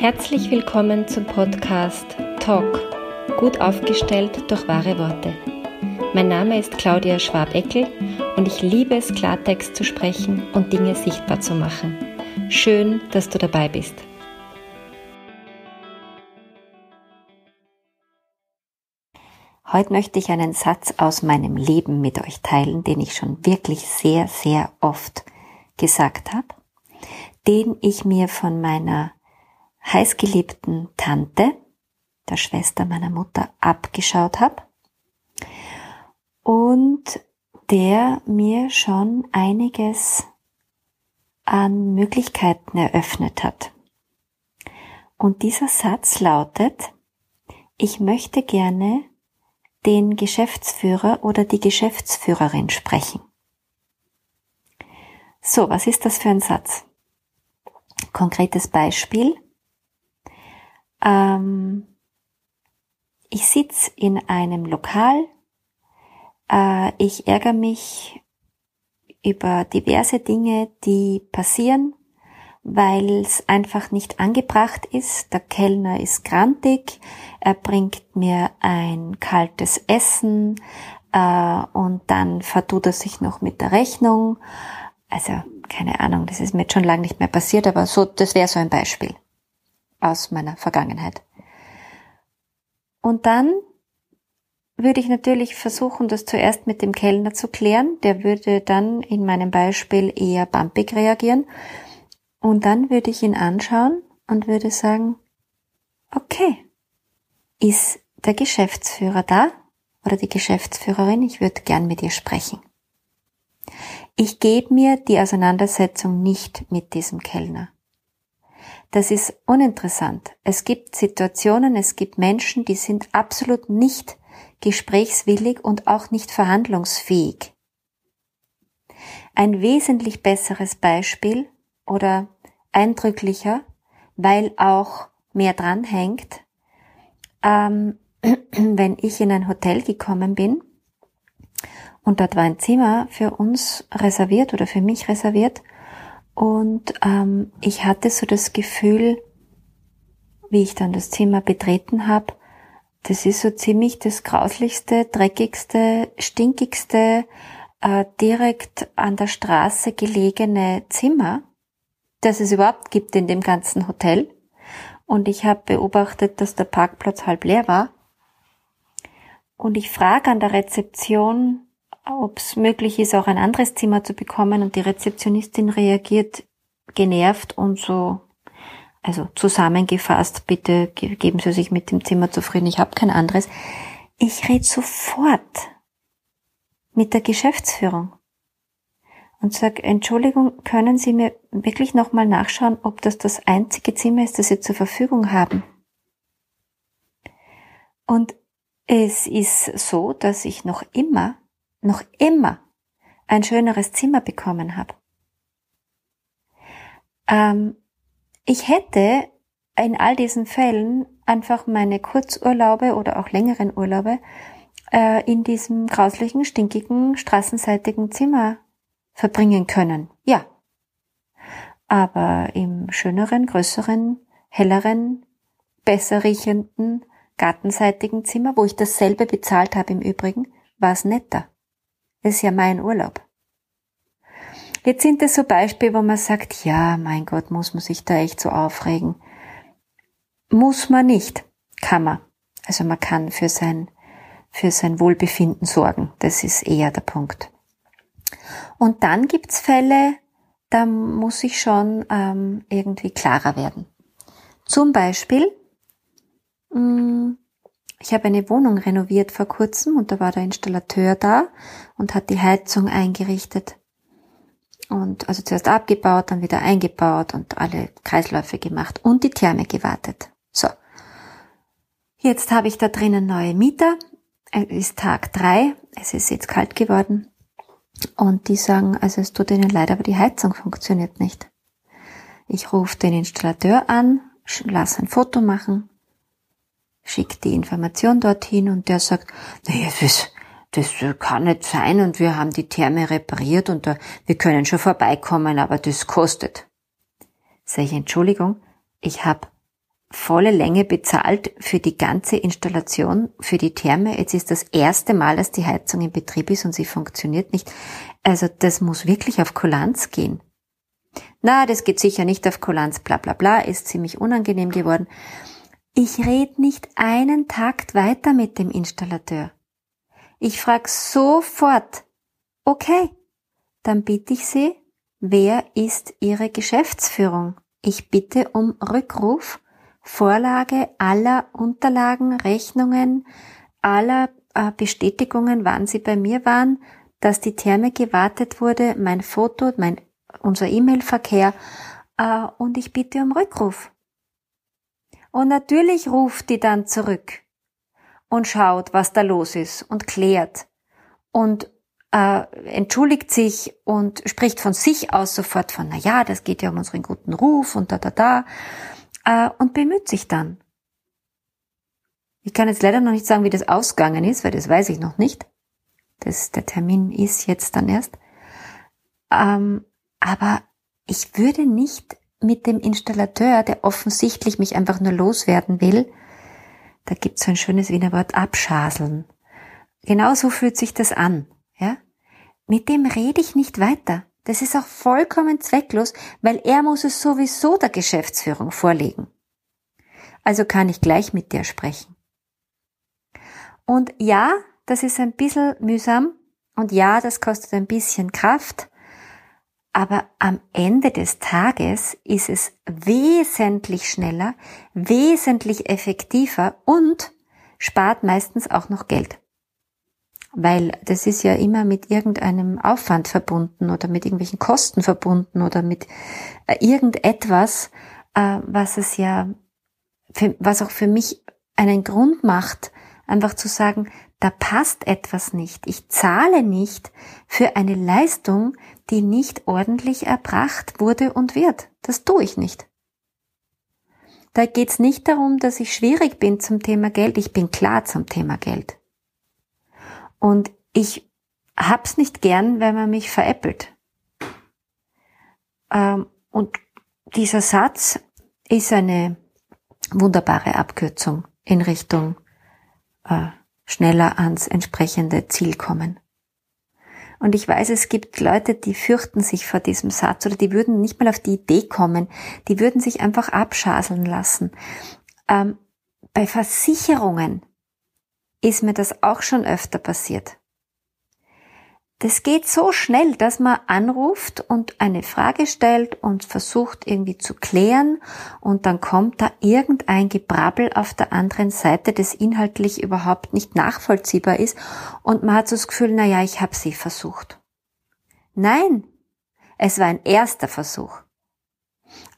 Herzlich willkommen zum Podcast Talk, gut aufgestellt durch wahre Worte. Mein Name ist Claudia Schwabeckel und ich liebe es, Klartext zu sprechen und Dinge sichtbar zu machen. Schön, dass du dabei bist. Heute möchte ich einen Satz aus meinem Leben mit euch teilen, den ich schon wirklich sehr, sehr oft gesagt habe, den ich mir von meiner heißgeliebten Tante, der Schwester meiner Mutter, abgeschaut habe und der mir schon einiges an Möglichkeiten eröffnet hat. Und dieser Satz lautet, ich möchte gerne den Geschäftsführer oder die Geschäftsführerin sprechen. So, was ist das für ein Satz? Konkretes Beispiel. Ähm, ich sitze in einem Lokal, äh, ich ärgere mich über diverse Dinge, die passieren, weil es einfach nicht angebracht ist. Der Kellner ist grantig, er bringt mir ein kaltes Essen äh, und dann vertut er sich noch mit der Rechnung. Also keine Ahnung, das ist mir jetzt schon lange nicht mehr passiert, aber so, das wäre so ein Beispiel aus meiner Vergangenheit. Und dann würde ich natürlich versuchen, das zuerst mit dem Kellner zu klären. Der würde dann in meinem Beispiel eher bumpig reagieren. Und dann würde ich ihn anschauen und würde sagen, okay, ist der Geschäftsführer da oder die Geschäftsführerin? Ich würde gern mit ihr sprechen. Ich gebe mir die Auseinandersetzung nicht mit diesem Kellner. Das ist uninteressant. Es gibt Situationen, es gibt Menschen, die sind absolut nicht gesprächswillig und auch nicht verhandlungsfähig. Ein wesentlich besseres Beispiel oder eindrücklicher, weil auch mehr dranhängt, ähm, wenn ich in ein Hotel gekommen bin und dort war ein Zimmer für uns reserviert oder für mich reserviert und ähm, ich hatte so das Gefühl, wie ich dann das Zimmer betreten habe, das ist so ziemlich das grauslichste, dreckigste, stinkigste, äh, direkt an der Straße gelegene Zimmer, das es überhaupt gibt in dem ganzen Hotel. Und ich habe beobachtet, dass der Parkplatz halb leer war. Und ich frage an der Rezeption, ob es möglich ist, auch ein anderes Zimmer zu bekommen. Und die Rezeptionistin reagiert genervt und so, also zusammengefasst, bitte geben Sie sich mit dem Zimmer zufrieden, ich habe kein anderes. Ich rede sofort mit der Geschäftsführung und sage, Entschuldigung, können Sie mir wirklich nochmal nachschauen, ob das das einzige Zimmer ist, das Sie zur Verfügung haben? Und es ist so, dass ich noch immer noch immer ein schöneres Zimmer bekommen habe. Ähm, ich hätte in all diesen Fällen einfach meine Kurzurlaube oder auch längeren Urlaube äh, in diesem grauslichen, stinkigen, straßenseitigen Zimmer verbringen können. Ja. Aber im schöneren, größeren, helleren, besser riechenden, gartenseitigen Zimmer, wo ich dasselbe bezahlt habe im Übrigen, war es netter. Das ist ja mein Urlaub. Jetzt sind es so Beispiele, wo man sagt, ja, mein Gott, muss man sich da echt so aufregen. Muss man nicht, kann man. Also man kann für sein, für sein Wohlbefinden sorgen. Das ist eher der Punkt. Und dann gibt's Fälle, da muss ich schon ähm, irgendwie klarer werden. Zum Beispiel, mh, mm, ich habe eine Wohnung renoviert vor kurzem und da war der Installateur da und hat die Heizung eingerichtet. Und also zuerst abgebaut, dann wieder eingebaut und alle Kreisläufe gemacht und die Therme gewartet. So. Jetzt habe ich da drinnen neue Mieter. Es ist Tag drei. Es ist jetzt kalt geworden. Und die sagen, also es tut ihnen leid, aber die Heizung funktioniert nicht. Ich rufe den Installateur an, lass ein Foto machen, schickt die Information dorthin und der sagt, naja, das, das kann nicht sein und wir haben die Therme repariert und da, wir können schon vorbeikommen, aber das kostet. Sag ich, Entschuldigung, ich habe volle Länge bezahlt für die ganze Installation, für die Therme. Jetzt ist das erste Mal, dass die Heizung in Betrieb ist und sie funktioniert nicht. Also das muss wirklich auf Kulanz gehen. Na, das geht sicher nicht auf Kulanz, bla bla bla, ist ziemlich unangenehm geworden. Ich red nicht einen Takt weiter mit dem Installateur. Ich frag sofort, okay, dann bitte ich Sie, wer ist Ihre Geschäftsführung? Ich bitte um Rückruf, Vorlage aller Unterlagen, Rechnungen, aller äh, Bestätigungen, wann Sie bei mir waren, dass die Therme gewartet wurde, mein Foto, mein, unser E-Mail-Verkehr äh, und ich bitte um Rückruf. Und natürlich ruft die dann zurück und schaut, was da los ist und klärt und äh, entschuldigt sich und spricht von sich aus sofort von, na ja, das geht ja um unseren guten Ruf und da, da, da, äh, und bemüht sich dann. Ich kann jetzt leider noch nicht sagen, wie das ausgegangen ist, weil das weiß ich noch nicht. Das, der Termin ist jetzt dann erst. Ähm, aber ich würde nicht mit dem Installateur, der offensichtlich mich einfach nur loswerden will, da gibt's so ein schönes Wiener Wort, abschaseln. Genauso fühlt sich das an. Ja? Mit dem rede ich nicht weiter. Das ist auch vollkommen zwecklos, weil er muss es sowieso der Geschäftsführung vorlegen. Also kann ich gleich mit dir sprechen. Und ja, das ist ein bisschen mühsam und ja, das kostet ein bisschen Kraft, aber am Ende des Tages ist es wesentlich schneller, wesentlich effektiver und spart meistens auch noch Geld. Weil das ist ja immer mit irgendeinem Aufwand verbunden oder mit irgendwelchen Kosten verbunden oder mit äh, irgendetwas, äh, was es ja, was auch für mich einen Grund macht, einfach zu sagen, da passt etwas nicht. Ich zahle nicht für eine Leistung, die nicht ordentlich erbracht wurde und wird. Das tue ich nicht. Da geht's nicht darum, dass ich schwierig bin zum Thema Geld. Ich bin klar zum Thema Geld. Und ich hab's nicht gern, wenn man mich veräppelt. Ähm, und dieser Satz ist eine wunderbare Abkürzung in Richtung äh, schneller ans entsprechende Ziel kommen. Und ich weiß, es gibt Leute, die fürchten sich vor diesem Satz oder die würden nicht mal auf die Idee kommen, die würden sich einfach abschaseln lassen. Ähm, bei Versicherungen ist mir das auch schon öfter passiert. Das geht so schnell, dass man anruft und eine Frage stellt und versucht irgendwie zu klären und dann kommt da irgendein Gebrabbel auf der anderen Seite, das inhaltlich überhaupt nicht nachvollziehbar ist und man hat so das Gefühl, na ja, ich habe sie versucht. Nein, es war ein erster Versuch.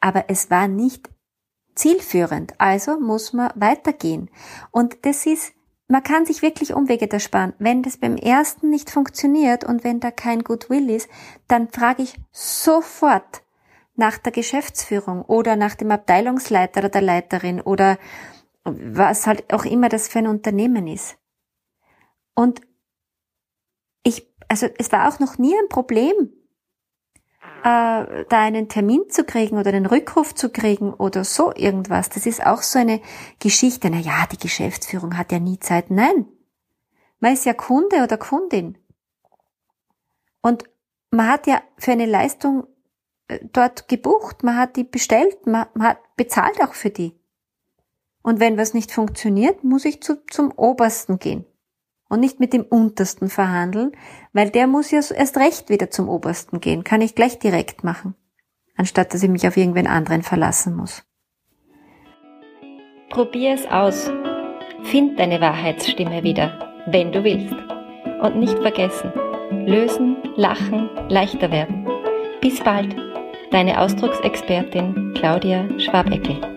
Aber es war nicht zielführend, also muss man weitergehen. Und das ist man kann sich wirklich Umwege da sparen. Wenn das beim ersten nicht funktioniert und wenn da kein Goodwill ist, dann frage ich sofort nach der Geschäftsführung oder nach dem Abteilungsleiter oder der Leiterin oder was halt auch immer das für ein Unternehmen ist. Und ich, also es war auch noch nie ein Problem, äh, da einen Termin zu kriegen oder einen Rückruf zu kriegen oder so irgendwas. Das ist auch so eine Geschichte. Na ja, die Geschäftsführung hat ja nie Zeit. Nein. Man ist ja Kunde oder Kundin. Und man hat ja für eine Leistung äh, dort gebucht, man hat die bestellt, man, man hat bezahlt auch für die. Und wenn was nicht funktioniert, muss ich zu, zum Obersten gehen und nicht mit dem Untersten verhandeln, weil der muss ja erst recht wieder zum Obersten gehen, kann ich gleich direkt machen, anstatt dass ich mich auf irgendwen anderen verlassen muss. Probier es aus. Find deine Wahrheitsstimme wieder, wenn du willst. Und nicht vergessen, lösen, lachen, leichter werden. Bis bald, deine Ausdrucksexpertin Claudia Schwabeckel.